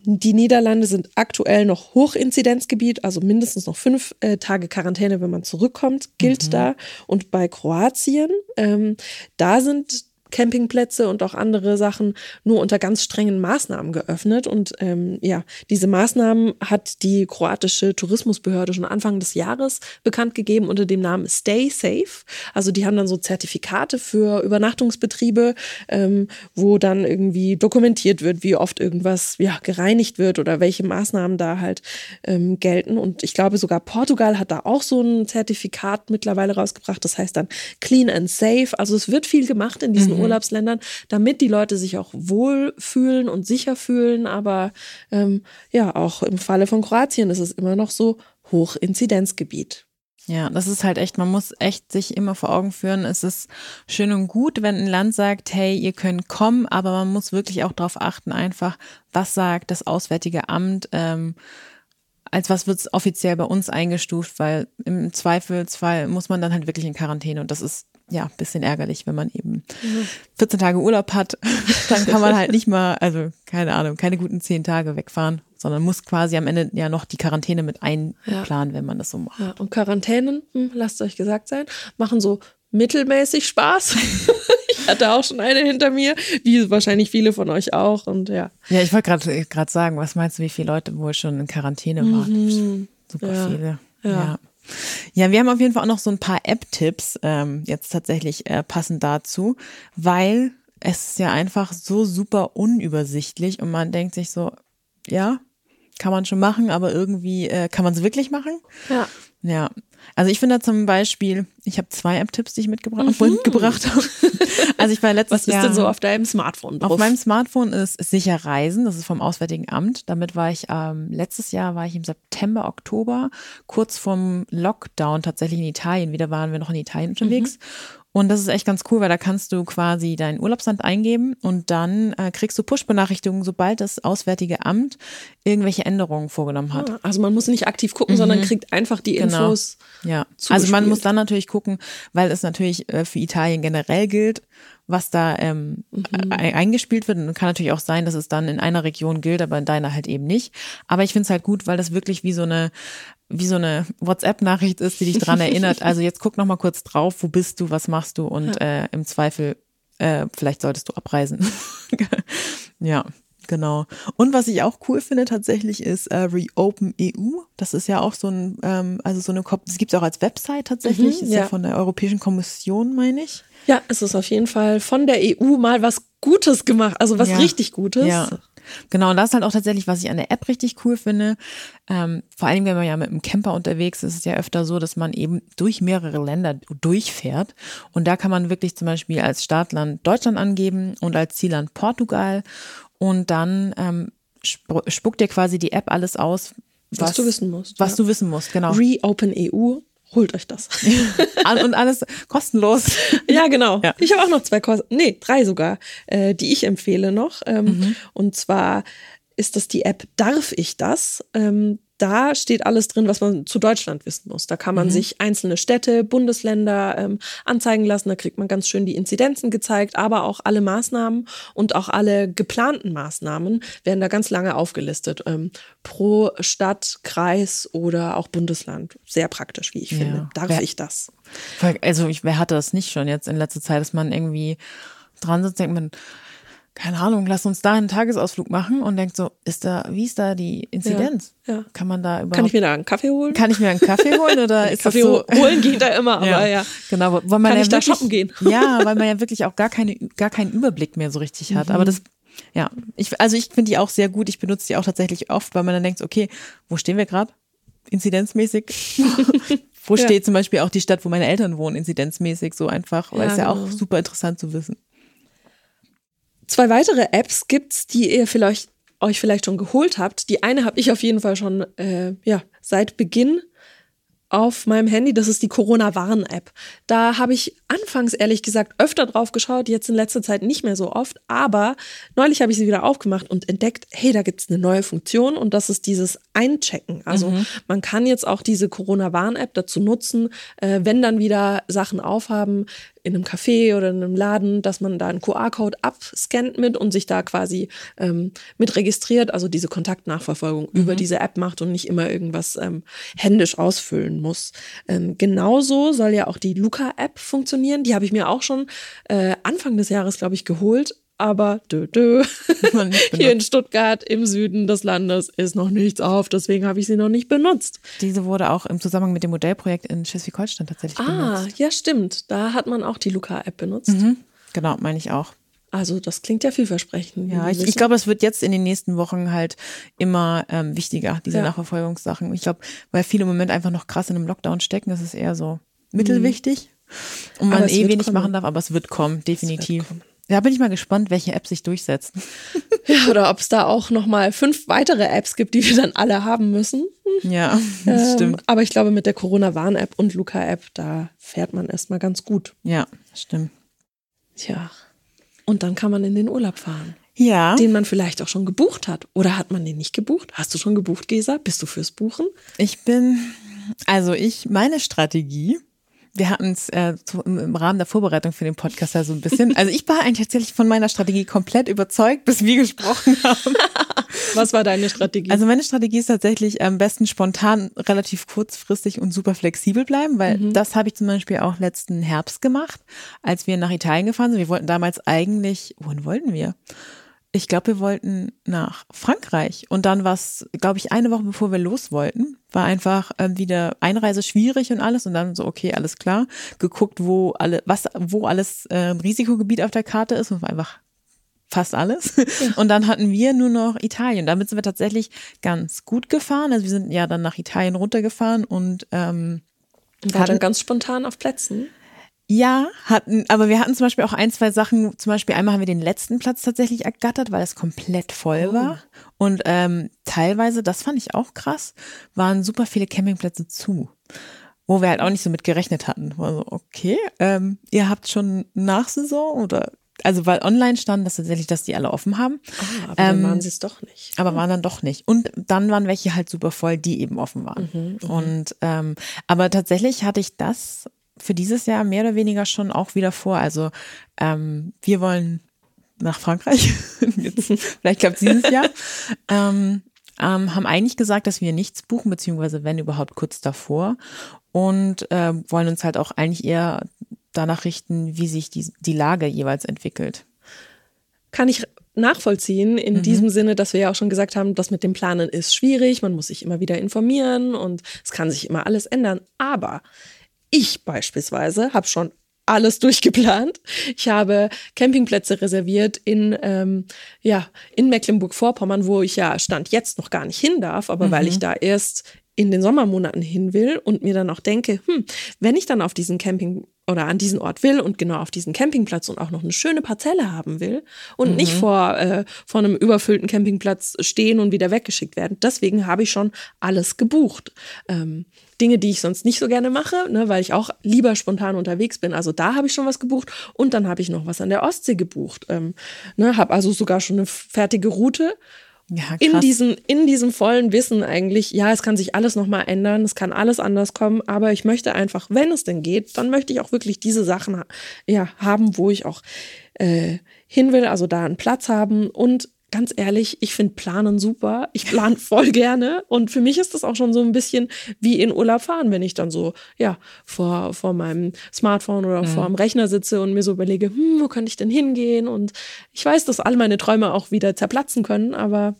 die Niederlande sind aktuell noch Hochinzidenzgebiet, also mindestens noch fünf äh, Tage Quarantäne, wenn man zurückkommt, gilt mhm. da. Und bei Kroatien, ähm, da sind Campingplätze und auch andere Sachen nur unter ganz strengen Maßnahmen geöffnet. Und ähm, ja, diese Maßnahmen hat die kroatische Tourismusbehörde schon Anfang des Jahres bekannt gegeben unter dem Namen Stay Safe. Also die haben dann so Zertifikate für Übernachtungsbetriebe, ähm, wo dann irgendwie dokumentiert wird, wie oft irgendwas ja, gereinigt wird oder welche Maßnahmen da halt ähm, gelten. Und ich glaube sogar Portugal hat da auch so ein Zertifikat mittlerweile rausgebracht. Das heißt dann Clean and Safe. Also es wird viel gemacht in diesen mhm. Urlaubsländern, damit die Leute sich auch wohl fühlen und sicher fühlen. Aber ähm, ja, auch im Falle von Kroatien ist es immer noch so Hochinzidenzgebiet. Ja, das ist halt echt, man muss echt sich immer vor Augen führen. Es ist schön und gut, wenn ein Land sagt, hey, ihr könnt kommen, aber man muss wirklich auch darauf achten, einfach, was sagt das Auswärtige Amt, ähm, als was wird es offiziell bei uns eingestuft, weil im Zweifelsfall muss man dann halt wirklich in Quarantäne und das ist ja, bisschen ärgerlich, wenn man eben 14 Tage Urlaub hat, *laughs* dann kann man halt nicht mal, also keine Ahnung, keine guten zehn Tage wegfahren, sondern muss quasi am Ende ja noch die Quarantäne mit einplanen, ja. wenn man das so macht. Ja, und Quarantänen, hm, lasst euch gesagt sein, machen so mittelmäßig Spaß. *laughs* ich hatte auch schon eine hinter mir, wie wahrscheinlich viele von euch auch und ja. Ja, ich wollte gerade gerade sagen, was meinst du, wie viele Leute wohl schon in Quarantäne waren? Mhm. Super ja. viele. ja. Ja. Wir haben auf jeden Fall auch noch so ein paar App-Tipps ähm, jetzt tatsächlich äh, passend dazu, weil es ist ja einfach so super unübersichtlich und man denkt sich so, ja, kann man schon machen, aber irgendwie äh, kann man es wirklich machen. Ja. Ja, also ich finde zum Beispiel, ich habe zwei App-Tipps, die ich mitgebracht, mhm. habe. *laughs* Also ich war letztes Was ist Jahr, denn so auf deinem Smartphone drauf? Auf meinem Smartphone ist Sicher Reisen, das ist vom Auswärtigen Amt. Damit war ich, ähm, letztes Jahr war ich im September, Oktober, kurz vorm Lockdown tatsächlich in Italien. Wieder waren wir noch in Italien unterwegs. Mhm. Und das ist echt ganz cool, weil da kannst du quasi dein Urlaubsland eingeben und dann äh, kriegst du Push-Benachrichtigungen, sobald das Auswärtige Amt irgendwelche Änderungen vorgenommen hat. Ah, also man muss nicht aktiv gucken, mhm. sondern kriegt einfach die genau. Infos. Ja, also man muss dann natürlich gucken, weil es natürlich äh, für Italien generell gilt, was da ähm, mhm. eingespielt wird. Und kann natürlich auch sein, dass es dann in einer Region gilt, aber in deiner halt eben nicht. Aber ich finde es halt gut, weil das wirklich wie so eine wie so eine WhatsApp-Nachricht ist, die dich dran erinnert. *laughs* Also jetzt guck noch mal kurz drauf, wo bist du, was machst du und ja. äh, im Zweifel äh, vielleicht solltest du abreisen. *laughs* ja, genau. Und was ich auch cool finde tatsächlich ist äh, Reopen EU. Das ist ja auch so ein, ähm, also so eine, das gibt es auch als Website tatsächlich. Mhm, ist ja. ja von der Europäischen Kommission, meine ich. Ja, es ist auf jeden Fall von der EU mal was Gutes gemacht, also was ja. richtig Gutes. Ja. Genau, und das ist halt auch tatsächlich, was ich an der App richtig cool finde. Ähm, vor allem, wenn man ja mit einem Camper unterwegs ist, ist es ja öfter so, dass man eben durch mehrere Länder durchfährt. Und da kann man wirklich zum Beispiel als Startland Deutschland angeben und als Zielland Portugal. Und dann ähm, spuckt dir quasi die App alles aus, was, was du wissen musst. Was ja. du wissen musst, genau. Reopen EU holt euch das. *laughs* und alles kostenlos. *laughs* Ja, genau. Ja. Ich habe auch noch zwei, Kosten, nee, drei sogar, äh, die ich empfehle noch. Ähm, mhm. Und zwar ist das die App Darf ich das? Ähm, da steht alles drin, was man zu Deutschland wissen muss. Da kann man mhm. sich einzelne Städte, Bundesländer ähm, anzeigen lassen. Da kriegt man ganz schön die Inzidenzen gezeigt, aber auch alle Maßnahmen und auch alle geplanten Maßnahmen werden da ganz lange aufgelistet. Ähm, pro Stadt, Kreis oder auch Bundesland. Sehr praktisch, wie ich finde. Ja. Darf wer, ich das? Also ich, wer hatte das nicht schon jetzt in letzter Zeit, dass man irgendwie dran sitzt, denkt man, keine Ahnung, lass uns da einen Tagesausflug machen und denkt so, ist da, wie ist da die Inzidenz? Ja, ja. Kann man da überhaupt. Kann ich mir da einen Kaffee holen? Kann ich mir einen Kaffee holen oder *laughs* ist Kaffee das so? holen geht da immer, *laughs* aber ja. ja. Genau, weil man Kann ja ich wirklich, da shoppen gehen? *laughs* Ja, weil man ja wirklich auch gar keine, gar keinen Überblick mehr so richtig hat. Mhm. Aber das, ja, ich, also ich finde die auch sehr gut. Ich benutze die auch tatsächlich oft, weil man dann denkt, okay, wo stehen wir gerade? Inzidenzmäßig? wo steht zum Beispiel auch die Stadt, wo meine Eltern wohnen, inzidenzmäßig so einfach, weil es ja genau. auch super interessant zu wissen. Zwei weitere Apps gibt's, die ihr vielleicht euch vielleicht schon geholt habt. Die eine habe ich auf jeden Fall schon äh, ja, seit Beginn auf meinem Handy. Das ist die Corona-Warn-App. Da habe ich anfangs ehrlich gesagt öfter drauf geschaut, jetzt in letzter Zeit nicht mehr so oft. Aber neulich habe ich sie wieder aufgemacht und entdeckt, hey, da gibt es eine neue Funktion und das ist dieses Einchecken. Also mhm. man kann jetzt auch diese Corona-Warn-App dazu nutzen, äh, wenn dann wieder Sachen aufhaben, in einem Café oder in einem Laden, dass man da einen QR-Code abscannt mit und sich da quasi ähm, mit registriert, also diese Kontaktnachverfolgung mhm. über diese App macht und nicht immer irgendwas ähm, händisch ausfüllen muss. Ähm, genauso soll ja auch die Luca-App funktionieren. Die habe ich mir auch schon äh, Anfang des Jahres, glaube ich, geholt aber dö, dö. *laughs* hier in Stuttgart im Süden des Landes ist noch nichts auf, deswegen habe ich sie noch nicht benutzt. Diese wurde auch im Zusammenhang mit dem Modellprojekt in Schleswig-Holstein tatsächlich ah, benutzt. Ah, ja, stimmt. Da hat man auch die Luca-App benutzt. Mhm. Genau, meine ich auch. Also das klingt ja vielversprechend. Ja, ich, ich glaube, es wird jetzt in den nächsten Wochen halt immer ähm, wichtiger, diese ja. Nachverfolgungssachen. Ich glaube, weil viele im Moment einfach noch krass in einem Lockdown stecken, das ist eher so mittelwichtig und man eh wenig kommen. machen darf, aber es wird kommen, definitiv. Wird kommen. Da bin ich mal gespannt, welche Apps sich durchsetzen. *laughs* ja, oder ob es da auch noch mal fünf weitere Apps gibt, die wir dann alle haben müssen. Hm, hm. Ja, das Ähm, stimmt. aber ich glaube, mit der Corona-Warn-App und Luca-App, da fährt man erstmal ganz gut. Ja, stimmt. Tja. Und dann kann man in den Urlaub fahren, Ja, den man vielleicht auch schon gebucht hat. Oder hat man den nicht gebucht? Hast du schon gebucht, Gesa? Bist du fürs Buchen? ich bin, also ich, meine Strategie, wir hatten es äh, im, im Rahmen der Vorbereitung für den Podcast ja so ein bisschen, also ich war eigentlich tatsächlich von meiner Strategie komplett überzeugt, bis wir gesprochen haben. *laughs* Was war deine Strategie? Also meine Strategie ist tatsächlich am besten spontan, relativ kurzfristig und super flexibel bleiben, weil das habe ich zum Beispiel auch letzten Herbst gemacht, als wir nach Italien gefahren sind. Wir wollten damals eigentlich, wohin wollten wir? Ich glaube, wir wollten nach Frankreich. Und dann war es, glaube ich, eine Woche bevor wir los wollten, war einfach ähm, wieder Einreise schwierig und alles. Und dann so, okay, alles klar. Geguckt, wo alle, was, wo alles äh, Risikogebiet auf der Karte ist. Und war einfach fast alles. Und dann hatten wir nur noch Italien. Damit sind wir tatsächlich ganz gut gefahren. Also wir sind ja dann nach Italien runtergefahren und ähm, war dann ganz spontan auf Plätzen. Ja, hatten, aber wir hatten zum Beispiel auch ein, zwei Sachen. Zum Beispiel einmal haben wir den letzten Platz tatsächlich ergattert, weil es komplett voll war. Und ähm, teilweise, das fand ich auch krass, waren super viele Campingplätze zu. Wo wir halt auch nicht so mit gerechnet hatten. War so, okay, ähm, ihr habt schon Nachsaison oder also weil online stand das tatsächlich, dass die alle offen haben. Ah, aber dann Ähm, waren sie es doch nicht. aber waren dann doch nicht. Und dann waren welche halt super voll, die eben offen waren. Mhm, und ähm, aber tatsächlich hatte ich das für dieses Jahr mehr oder weniger schon auch wieder vor. Also ähm, wir wollen nach Frankreich. *laughs* Jetzt, vielleicht klappt dieses Jahr. *laughs* Ähm, ähm, haben eigentlich gesagt, dass wir nichts buchen, beziehungsweise wenn überhaupt kurz davor. Und ähm, wollen uns halt auch eigentlich eher danach richten, wie sich die, die Lage jeweils entwickelt. Kann ich nachvollziehen, in Mhm. diesem Sinne, dass wir ja auch schon gesagt haben, das mit dem Planen ist schwierig, man muss sich immer wieder informieren und es kann sich immer alles ändern. Aber ich beispielsweise habe schon alles durchgeplant. Ich habe Campingplätze reserviert in, ähm, ja, in Mecklenburg-Vorpommern, wo ich ja Stand jetzt noch gar nicht hin darf, aber weil ich da erst in den Sommermonaten hin will und mir dann auch denke, hm, wenn ich dann auf diesen Camping oder an diesen Ort will und genau auf diesen Campingplatz und auch noch eine schöne Parzelle haben will und nicht vor, äh, vor einem überfüllten Campingplatz stehen und wieder weggeschickt werden. Deswegen habe ich schon alles gebucht. Ähm, Dinge, die ich sonst nicht so gerne mache, ne, weil ich auch lieber spontan unterwegs bin. Also da habe ich schon was gebucht und dann habe ich noch was an der Ostsee gebucht. Ähm, ne, habe also sogar schon eine fertige Route Ja, in diesem, in diesem vollen Wissen eigentlich, ja, es kann sich alles nochmal ändern, es kann alles anders kommen, aber ich möchte einfach, wenn es denn geht, dann möchte ich auch wirklich diese Sachen ja, haben, wo ich auch äh, hin will, also da einen Platz haben und ganz ehrlich, ich finde Planen super. Ich plane *laughs* voll gerne und für mich ist das auch schon so ein bisschen wie in Urlaub fahren, wenn ich dann so, ja, vor, vor meinem Smartphone oder vor dem Rechner sitze und mir so überlege, hm, wo könnte ich denn hingehen? Und ich weiß, dass all meine Träume auch wieder zerplatzen können, aber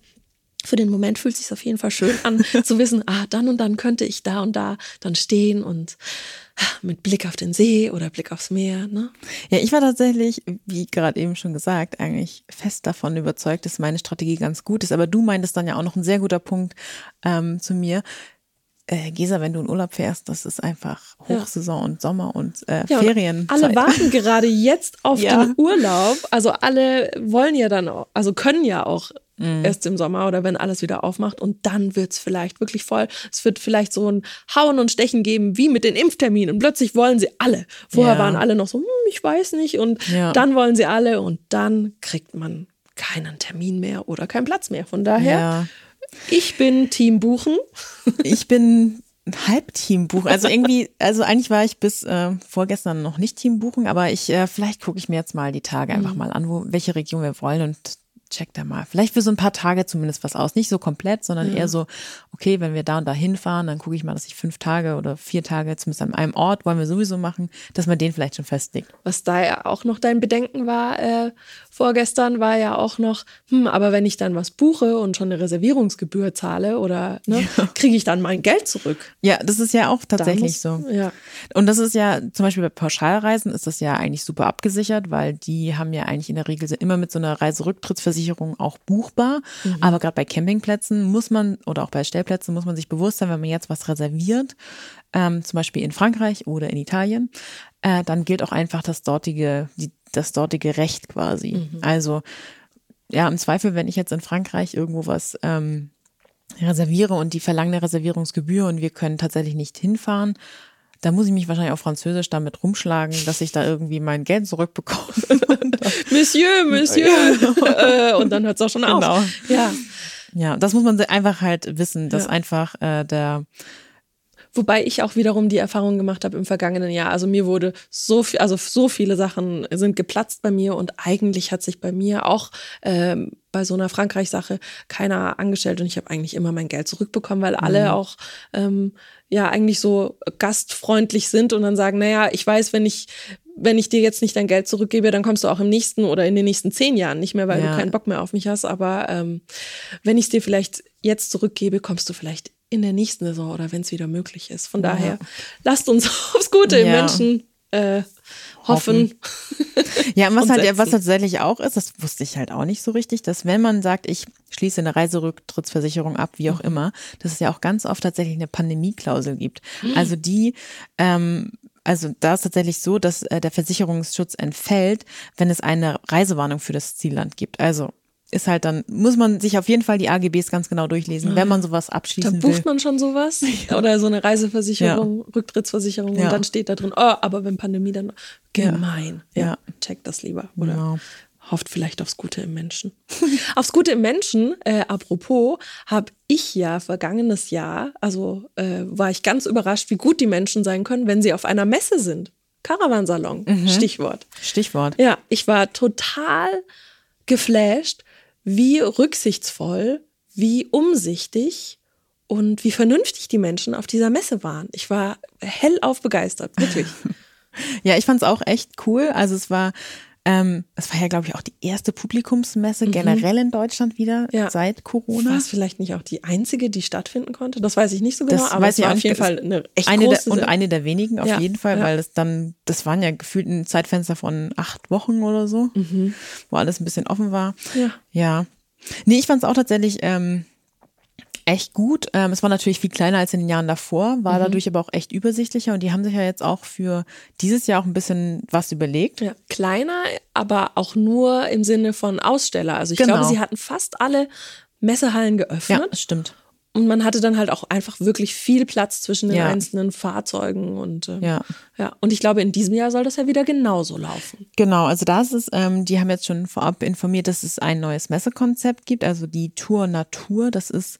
für den Moment fühlt es sich auf jeden Fall schön an, *laughs* zu wissen, ah, dann und dann könnte ich da und da dann stehen und mit Blick auf den See oder Blick aufs Meer, ne? Ja, ich war tatsächlich, wie gerade eben schon gesagt, eigentlich fest davon überzeugt, dass meine Strategie ganz gut ist. Aber du meintest dann ja auch noch ein sehr guter Punkt ähm, zu mir. Äh, Gesa, wenn du in Urlaub fährst, das ist einfach Hochsaison und Sommer und äh, Ja, Ferien. Alle warten gerade jetzt auf *laughs* Ja. den Urlaub. Also alle wollen ja dann auch, also können ja auch Mhm. erst im Sommer oder wenn alles wieder aufmacht und dann wird's vielleicht wirklich voll. Es wird vielleicht so ein Hauen und Stechen geben wie mit den Impfterminen. Und plötzlich wollen sie alle. Vorher Ja. waren alle noch so, hm, ich weiß nicht. Und Ja. dann wollen sie alle und dann kriegt man keinen Termin mehr oder keinen Platz mehr. Von daher, ja, ich bin Team Buchen. ich bin Halbteam buchen. Also irgendwie, also eigentlich war ich bis äh, vorgestern noch nicht Team buchen, aber ich äh, vielleicht gucke ich mir jetzt mal die Tage einfach mal an, wo welche Region wir wollen und check da mal. Vielleicht für so ein paar Tage zumindest was aus. Nicht so komplett, sondern eher so, okay, wenn wir da und da hinfahren, dann gucke ich mal, dass ich fünf Tage oder vier Tage zumindest an einem Ort wollen wir sowieso machen, dass man den vielleicht schon festlegt. Was da ja auch noch dein Bedenken war, äh, vorgestern war ja auch noch, hm, aber wenn ich dann was buche und schon eine Reservierungsgebühr zahle oder ne, kriege ich dann mein Geld zurück? Ja, das ist ja auch tatsächlich muss- so. Ja. Und das ist ja, zum Beispiel bei Pauschalreisen ist das ja eigentlich super abgesichert, weil die haben ja eigentlich in der Regel immer mit so einer Reiserücktrittsversicherung auch buchbar. Aber gerade bei Campingplätzen muss man, oder auch bei Stellplätzen muss man sich bewusst sein, wenn man jetzt was reserviert, ähm, zum Beispiel in Frankreich oder in Italien, äh, dann gilt auch einfach das dortige, die, das dortige Recht quasi. Also ja, im Zweifel, wenn ich jetzt in Frankreich irgendwo was ähm, reserviere und die verlangen eine Reservierungsgebühr und wir können tatsächlich nicht hinfahren, da muss ich mich wahrscheinlich auf Französisch damit rumschlagen, dass ich da irgendwie mein Geld zurückbekomme. *laughs* Monsieur, Monsieur. und dann hört es auch schon genau. auf. Ja. Ja, das muss man einfach halt wissen, dass ja. einfach äh, der Wobei ich auch wiederum die Erfahrung gemacht habe im vergangenen Jahr. Also mir wurde so viel, also so viele Sachen sind geplatzt bei mir und eigentlich hat sich bei mir auch ähm, bei so einer Frankreich-Sache keiner angestellt und ich habe eigentlich immer mein Geld zurückbekommen, weil alle mhm. auch ähm, ja eigentlich so gastfreundlich sind und dann sagen, naja, ich weiß, wenn ich wenn ich dir jetzt nicht dein Geld zurückgebe, dann kommst du auch im nächsten oder in den nächsten zehn Jahren nicht mehr, weil ja. du keinen Bock mehr auf mich hast. Aber ähm, wenn ich es dir vielleicht jetzt zurückgebe, kommst du vielleicht in der nächsten Saison oder wenn es wieder möglich ist. Von ja. daher, lasst uns *laughs* aufs Gute ja. im Menschen äh, hoffen. hoffen. Ja, und was und halt, was tatsächlich auch ist, das wusste ich halt auch nicht so richtig, dass wenn man sagt, ich schließe eine Reiserücktrittsversicherung ab, wie auch mhm. immer, dass es ja auch ganz oft tatsächlich eine Pandemieklausel gibt. Mhm. Also die, ähm, also da ist tatsächlich so, dass äh, der Versicherungsschutz entfällt, wenn es eine Reisewarnung für das Zielland gibt. Also ist halt dann, muss man sich auf jeden Fall die AGBs ganz genau durchlesen, wenn man sowas abschließen will. Da bucht man schon sowas *laughs* oder so eine Reiseversicherung, ja. Rücktrittsversicherung ja. und dann steht da drin, oh, aber wenn Pandemie dann gemein. Ja, ja. checkt das lieber oder genau. hofft vielleicht aufs Gute im Menschen. *laughs* aufs Gute im Menschen, äh, apropos, habe ich ja vergangenes Jahr, also äh, war ich ganz überrascht, wie gut die Menschen sein können, wenn sie auf einer Messe sind. Caravansalon, mhm. Stichwort. Stichwort. Ja, ich war total geflasht, wie rücksichtsvoll, wie umsichtig und wie vernünftig die Menschen auf dieser Messe waren. Ich war hellauf begeistert, wirklich. *laughs* ja, ich fand es auch echt cool. Also es war ähm, es war ja, glaube ich, auch die erste Publikumsmesse mhm. generell in Deutschland wieder ja. seit Corona. War es vielleicht nicht auch die einzige, die stattfinden konnte? Das weiß ich nicht so genau, das aber weiß es war auf jeden Fall eine echt eine große der, Und eine der wenigen auf ja. jeden Fall, ja. weil es dann, das waren ja gefühlt ein Zeitfenster von acht Wochen oder so, mhm. wo alles ein bisschen offen war. Ja. Ja. Nee, ich fand es auch tatsächlich ähm, echt gut. Ähm, es war natürlich viel kleiner als in den Jahren davor, war mhm. dadurch aber auch echt übersichtlicher und die haben sich ja jetzt auch für dieses Jahr auch ein bisschen was überlegt. Ja, kleiner, aber auch nur im Sinne von Aussteller. Also ich genau. glaube, sie hatten fast alle Messehallen geöffnet. Ja, stimmt. Und man hatte dann halt auch einfach wirklich viel Platz zwischen den ja. einzelnen Fahrzeugen und ähm, ja. ja. Und ich glaube, in diesem Jahr soll das ja wieder genauso laufen. Genau, also das ist, ähm, die haben jetzt schon vorab informiert, dass es ein neues Messekonzept gibt, also die Tour Natur. Das ist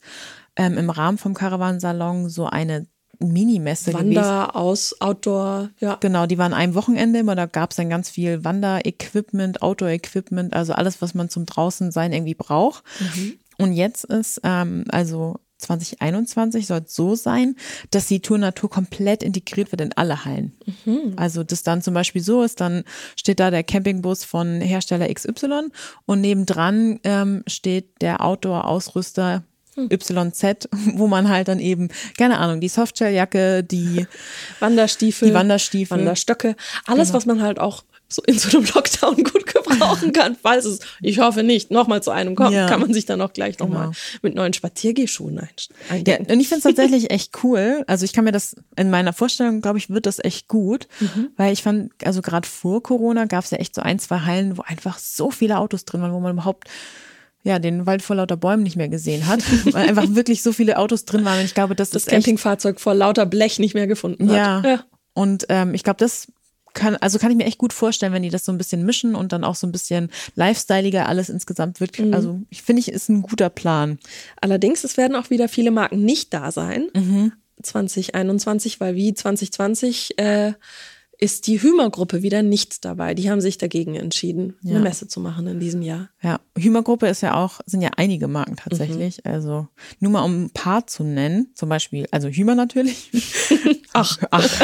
ähm, im Rahmen vom Caravansalon so eine Minimesse Wander, gewesen. aus, Outdoor, ja. Genau, die waren ein Wochenende immer, da gab es dann ganz viel Wanderequipment, Outdoor-Equipment, also alles, was man zum Draußensein irgendwie braucht. Mhm. Und jetzt ist, ähm, also 2021 soll es so sein, dass die Tour Natur komplett integriert wird in alle Hallen. Mhm. Also das dann zum Beispiel so ist, dann steht da der Campingbus von Hersteller XY und nebendran ähm, steht der Outdoor-Ausrüster. YZ, *laughs* wo man halt dann eben, keine Ahnung, die Softshelljacke, die *laughs* Wanderstiefel, die Wanderstiefel, Wanderstöcke, alles, genau. was man halt auch so in so einem *laughs* Lockdown gut gebrauchen kann, falls es, ich hoffe nicht, nochmal zu einem kommt, ja. kann man sich dann auch gleich nochmal genau. mit neuen Spaziergehschuhen einstellen. Ja, und ich finde es tatsächlich echt cool. Also ich kann mir das, in meiner Vorstellung, glaube ich, wird das echt gut, mhm. weil ich fand, also gerade vor Corona gab es ja echt so ein, zwei Hallen, wo einfach so viele Autos drin waren, wo man überhaupt ja, den Wald vor lauter Bäumen nicht mehr gesehen hat, *laughs* weil einfach wirklich so viele Autos drin waren. Und ich glaube, dass das, das Campingfahrzeug vor lauter Blech nicht mehr gefunden hat. Ja. ja. Und ähm, ich glaube, das kann, also kann ich mir echt gut vorstellen, wenn die das so ein bisschen mischen und dann auch so ein bisschen lifestyleiger alles insgesamt wird. Mhm. Also ich finde, ich ist ein guter Plan. Allerdings, es werden auch wieder viele Marken nicht da sein. Mhm. 2021, weil wie 2020 äh, ist die Hümer-Gruppe wieder nicht dabei. Die haben sich dagegen entschieden, ja. eine Messe zu machen in diesem Jahr. Ja, Hümer-Gruppe ist ja auch, sind ja einige Marken tatsächlich. Mhm. Also nur mal um ein paar zu nennen, zum Beispiel, also Hümer natürlich. *laughs* ach, *laughs* ach.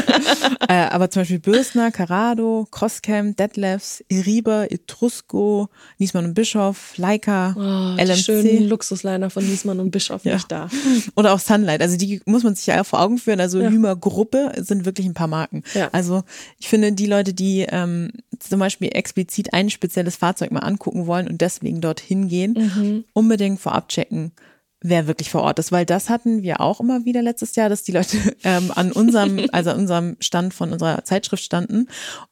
äh, aber zum Beispiel Bürstner, Carado, Crosscamp, Detlefs, Iriber, Etrusco, Niesmann und Bischof, Leica, oh, LMC. Die schönen Luxusliner von Niesmann und Bischof ja. nicht da. *laughs* Oder auch Sunlight. Also die muss man sich ja vor Augen führen. Also ja. Hümer-Gruppe sind wirklich ein paar Marken. Ja. Also ich finde, die Leute, die ähm, zum Beispiel explizit ein spezielles Fahrzeug mal angucken wollen und deswegen dorthin gehen, mhm. unbedingt vorab checken, wer wirklich vor Ort ist, weil das hatten wir auch immer wieder letztes Jahr, dass die Leute *laughs* ähm, an unserem, *laughs* also an unserem Stand von unserer Zeitschrift standen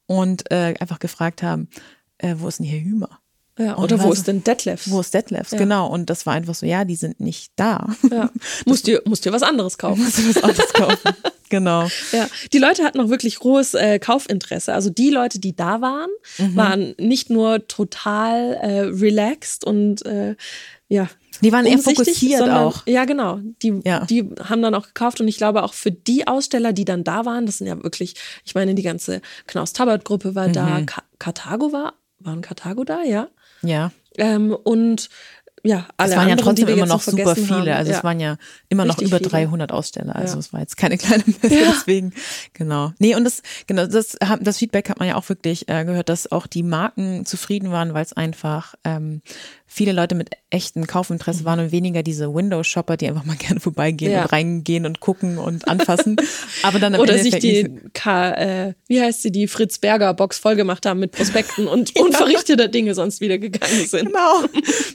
und äh, einfach gefragt haben, äh, wo ist denn hier Hümer? Ja, Und oder wo ist denn Detlefs? Wo ist Detlefs? Ja. Genau. Und das war einfach so, ja, die sind nicht da. Ja. *laughs* Musst dir, musst dir was anderes kaufen. Musst du was anderes kaufen. *laughs* genau. Ja, die Leute hatten auch wirklich hohes äh, Kaufinteresse. Also die Leute, die da waren, Mhm. waren nicht nur total äh, relaxed und äh, ja. Die waren eher fokussiert sondern, auch. Ja, genau. Die, Ja. die haben dann auch gekauft und ich glaube auch für die Aussteller, die dann da waren, das sind ja wirklich, ich meine, die ganze Knaus-Tabbert-Gruppe war Mhm. da, Ka Karthago war, waren Karthago da, ja. Ja. Ähm, und ja, alle Es waren ja anderen, trotzdem immer noch super viele. Haben. Also ja. es waren ja immer noch Richtig über viele. 300 Aussteller. Also Ja. es war jetzt keine kleine Messe. Ja. Deswegen, genau. Nee, und das, genau, das, haben- das Feedback hat man ja auch wirklich äh, gehört, dass auch die Marken zufrieden waren, weil es einfach ähm, viele Leute mit echtem Kaufinteresse waren und weniger diese Window-Shopper, die einfach mal *laughs* gerne vorbeigehen Ja. und reingehen und gucken und anfassen. Aber dann am Oder sich Endeffekt nicht die, K, äh, wie heißt sie, die Fritz Berger Box vollgemacht haben mit Prospekten *laughs* und unverrichteter Dinge sonst wieder gegangen sind. Genau.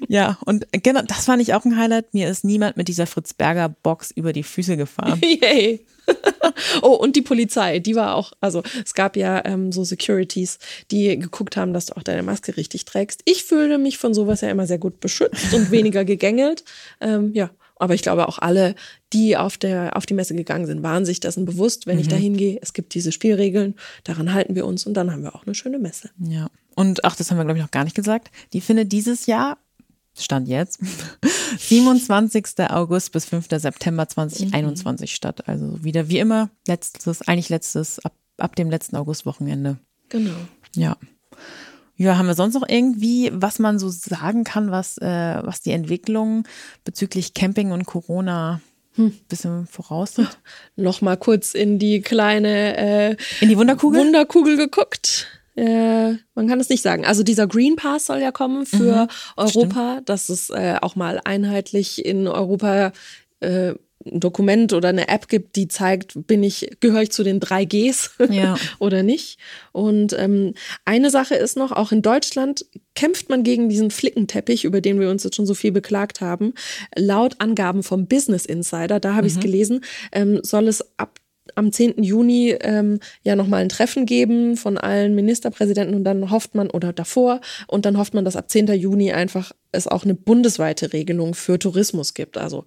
Ja, und genau, das fand ich auch ein Highlight. Mir ist niemand mit dieser Fritz Berger Box über die Füße gefahren. *laughs* Yay. *laughs* oh, und die Polizei, die war auch, also es gab ja ähm, so Securities, die geguckt haben, dass du auch deine Maske richtig trägst. Ich fühle mich von sowas ja immer sehr gut beschützt und *laughs* weniger gegängelt. Ähm, ja, aber ich glaube auch alle, die auf, der, auf die Messe gegangen sind, waren sich dessen bewusst, wenn ich da hingehe, es gibt diese Spielregeln, daran halten wir uns und dann haben wir auch eine schöne Messe. Ja. Und ach, das haben wir, glaube ich, noch gar nicht gesagt. Die findet dieses Jahr, Stand jetzt, *laughs* 27. August bis 5. September 2021 statt. Also wieder wie immer, letztes, eigentlich letztes, ab, ab dem letzten Augustwochenende. Genau. Ja. Ja, haben wir sonst noch irgendwie, was man so sagen kann, was, äh, was die Entwicklung bezüglich Camping und Corona ein bisschen voraussieht? *laughs* Noch mal kurz in die kleine äh, In die Wunderkugel? Wunderkugel geguckt. Äh, man kann es nicht sagen. Also dieser Green Pass soll ja kommen für Europa, dass es äh, auch mal einheitlich in Europa äh, ein Dokument oder eine App gibt, die zeigt, bin ich, gehöre ich zu den drei Gs *laughs* Ja. oder nicht. Und ähm, eine Sache ist noch, auch in Deutschland kämpft man gegen diesen Flickenteppich, über den wir uns jetzt schon so viel beklagt haben. Laut Angaben vom Business Insider, da habe ich es gelesen, ähm, soll es ab am 10. Juni ähm, ja nochmal ein Treffen geben von allen Ministerpräsidenten und dann hofft man, oder davor, und dann hofft man, dass ab 10. Juni einfach es auch eine bundesweite Regelung für Tourismus gibt. Also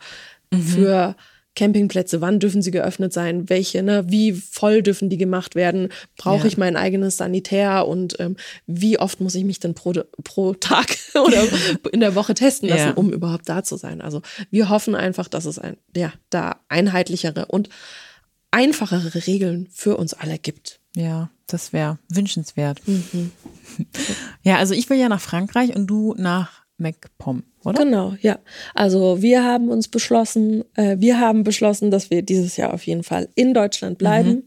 für Campingplätze, wann dürfen sie geöffnet sein, welche, ne, wie voll dürfen die gemacht werden, brauche Ja. ich mein eigenes Sanitär und ähm, wie oft muss ich mich denn pro, pro Tag *laughs* oder in der Woche testen lassen, Ja. um überhaupt da zu sein. Also wir hoffen einfach, dass es ein, ja, da einheitlichere und einfachere Regeln für uns alle gibt. Ja, das wäre wünschenswert. *laughs* Ja, also ich will ja nach Frankreich und du nach MacPom, oder? Genau, ja. Also wir haben uns beschlossen, äh, wir haben beschlossen, dass wir dieses Jahr auf jeden Fall in Deutschland bleiben Mhm.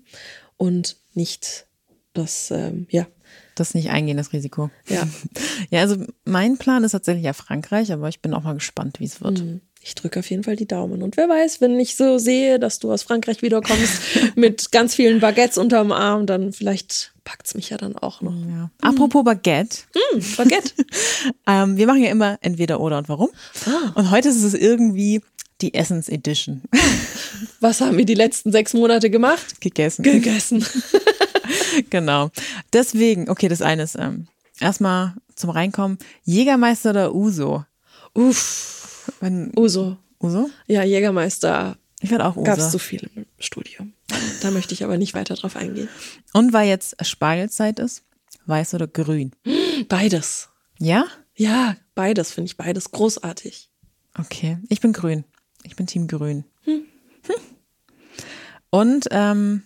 und nicht das, ähm, ja, Das nicht eingehen, das Risiko. ja. *laughs* Ja, also mein Plan ist tatsächlich ja Frankreich, aber ich bin auch mal gespannt, wie es wird. Ich drücke auf jeden Fall die Daumen. Und wer weiß, wenn ich so sehe, dass du aus Frankreich wiederkommst *laughs* mit ganz vielen Baguettes unterm Arm, dann vielleicht packt's mich ja dann auch noch. Ja. Apropos Baguette, Hm, Baguette. *laughs* ähm, wir machen ja immer entweder oder und warum. Ah. Und heute ist es irgendwie die Essence Edition *laughs* Was haben wir die letzten sechs Monate gemacht? gegessen. Gegessen. genau. Deswegen, okay, das eine ist ähm, erstmal zum Reinkommen, Jägermeister oder Uso? Uff. Wenn, Uso. Uso? Ja, Jägermeister Ich werde auch Uso. gab es zu viel im Studium. Da möchte ich aber nicht weiter drauf eingehen. Und weil jetzt Spargelzeit ist, weiß oder grün? Beides. Ja? Ja, beides finde ich beides großartig. Okay, ich bin grün. Ich bin Team grün. Hm. *laughs* Und ähm,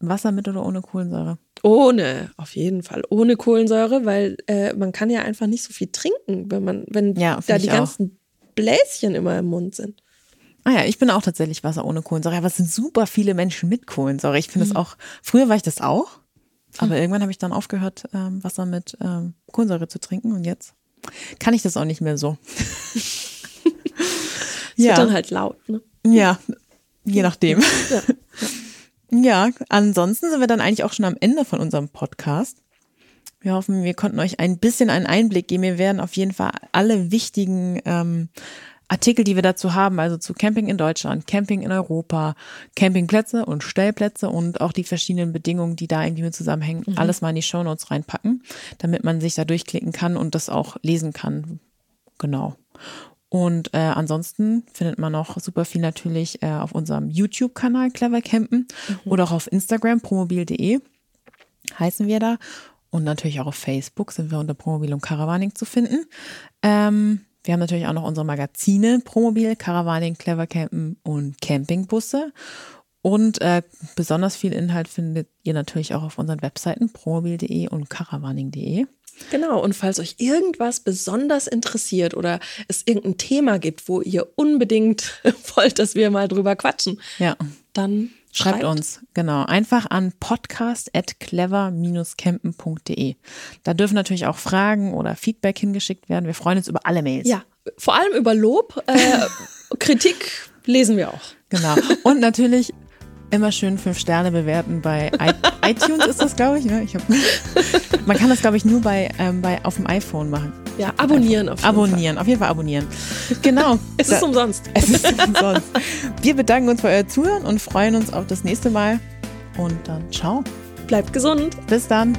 Wasser mit oder ohne Kohlensäure? Ohne, auf jeden Fall, ohne Kohlensäure, weil äh, man kann ja einfach nicht so viel trinken, wenn man, wenn Ja, da die ganzen Bläschen immer im Mund sind. Ah ja, ich bin auch tatsächlich Wasser ohne Kohlensäure. Aber es sind super viele Menschen mit Kohlensäure. Ich finde es auch, früher war ich das auch, aber irgendwann habe ich dann aufgehört, ähm, Wasser mit ähm, Kohlensäure zu trinken und jetzt kann ich das auch nicht mehr so. *laughs* Es wird dann halt laut, ne? Ja, je nachdem. Ja. Ja, ansonsten sind wir dann eigentlich auch schon am Ende von unserem Podcast. Wir hoffen, wir konnten euch ein bisschen einen Einblick geben. Wir werden auf jeden Fall alle wichtigen ähm, Artikel, die wir dazu haben, also zu Camping in Deutschland, Camping in Europa, Campingplätze und Stellplätze und auch die verschiedenen Bedingungen, die da irgendwie mit zusammenhängen, mhm. alles mal in die Shownotes reinpacken, damit man sich da durchklicken kann und das auch lesen kann. Genau. Und äh, ansonsten findet man noch super viel natürlich äh, auf unserem YouTube-Kanal Clever Campen mhm. oder auch auf Instagram promobil.de heißen wir da. Und natürlich auch auf Facebook sind wir unter Promobil und Caravaning zu finden. Ähm, wir haben natürlich auch noch unsere Magazine Promobil, Caravaning, Clever Campen und Campingbusse. Und äh, besonders viel Inhalt findet ihr natürlich auch auf unseren Webseiten promobil.de und caravaning.de. Genau, und falls euch irgendwas besonders interessiert oder es irgendein Thema gibt, wo ihr unbedingt *laughs* wollt, dass wir mal drüber quatschen, ja. dann Schreibt, Schreibt uns, genau. Einfach an podcast.clever-campen.de. Da dürfen natürlich auch Fragen oder Feedback hingeschickt werden. Wir freuen uns über alle Mails. Ja, vor allem über Lob. Äh, *laughs* Kritik lesen wir auch. Genau. Und natürlich immer schön fünf Sterne bewerten bei *laughs* iTunes ist das, glaube ich. Ne? ich hab, *laughs* man kann das, glaube ich, nur bei, ähm, bei auf dem iPhone machen. Ja, abonnieren auf jeden abonnieren, Fall. auf jeden Fall abonnieren. Genau. *laughs* es ist umsonst. Es ist umsonst. Wir bedanken uns für euer Zuhören und freuen uns auf das nächste Mal. Und dann ciao. Bleibt gesund. Bis dann.